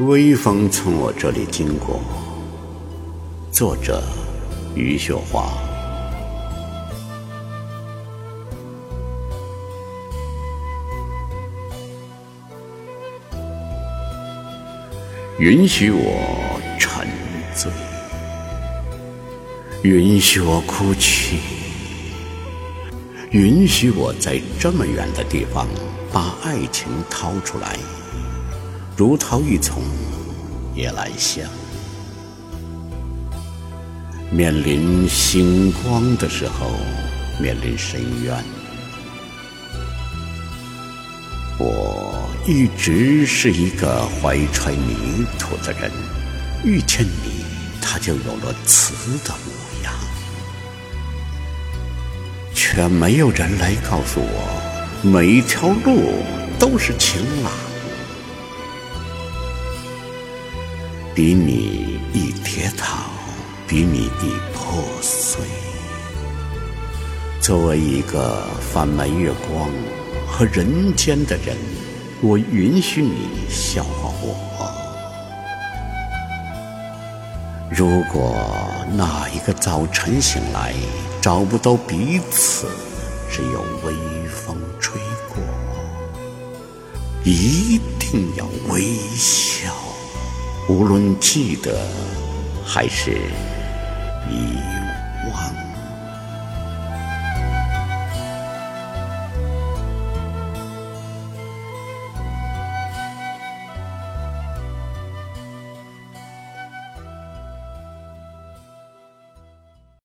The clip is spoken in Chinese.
微风从我这里经过。作者：余秀华。允许我沉醉，允许我哭泣，允许我在这么远的地方把爱情掏出来。如桃一丛夜来香，面临星光的时候，面临深渊。我一直是一个怀揣泥土的人，遇见你，他就有了瓷的模样，却没有人来告诉我，每一条路都是晴朗。比你易跌倒，比你易破碎。作为一个贩卖月光和人间的人，我允许你笑话我。如果那一个早晨醒来找不到彼此，只有微风吹过，一定要微笑。无论记得还是遗忘。